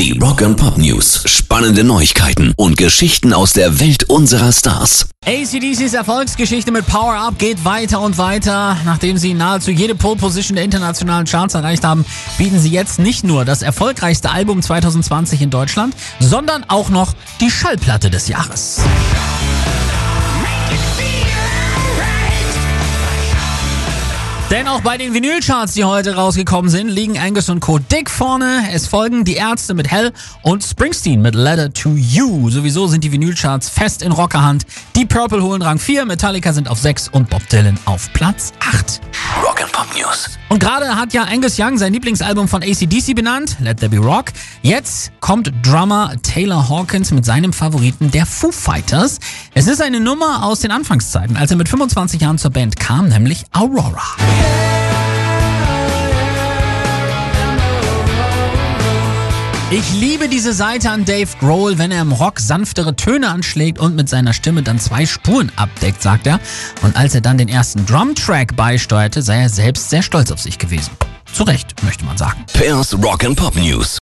Die Rock and Pop News. Spannende Neuigkeiten und Geschichten aus der Welt unserer Stars. ACDCs Erfolgsgeschichte mit Power Up geht weiter und weiter. Nachdem sie nahezu jede Pole Position der internationalen Charts erreicht haben, bieten sie jetzt nicht nur das erfolgreichste Album 2020 in Deutschland, sondern auch noch die Schallplatte des Jahres. Denn auch bei den Vinylcharts, die heute rausgekommen sind, liegen Angus und Co. dick vorne. Es folgen die Ärzte mit Hell und Springsteen mit Letter to You. Sowieso sind die Vinylcharts fest in Rockerhand. Die Purple holen Rang 4, Metallica sind auf 6 und Bob Dylan auf Platz 8. Rock and Pop News. Und gerade hat ja Angus Young sein Lieblingsalbum von ACDC benannt, Let There Be Rock. Jetzt kommt Drummer Taylor Hawkins mit seinem Favoriten der Foo Fighters. Es ist eine Nummer aus den Anfangszeiten, als er mit 25 Jahren zur Band kam, nämlich Aurora. Ich liebe diese Seite an Dave Grohl, wenn er im Rock sanftere Töne anschlägt und mit seiner Stimme dann zwei Spuren abdeckt, sagt er. Und als er dann den ersten Drum-Track beisteuerte, sei er selbst sehr stolz auf sich gewesen. Zu Recht, möchte man sagen. Pairs Rock and Pop News.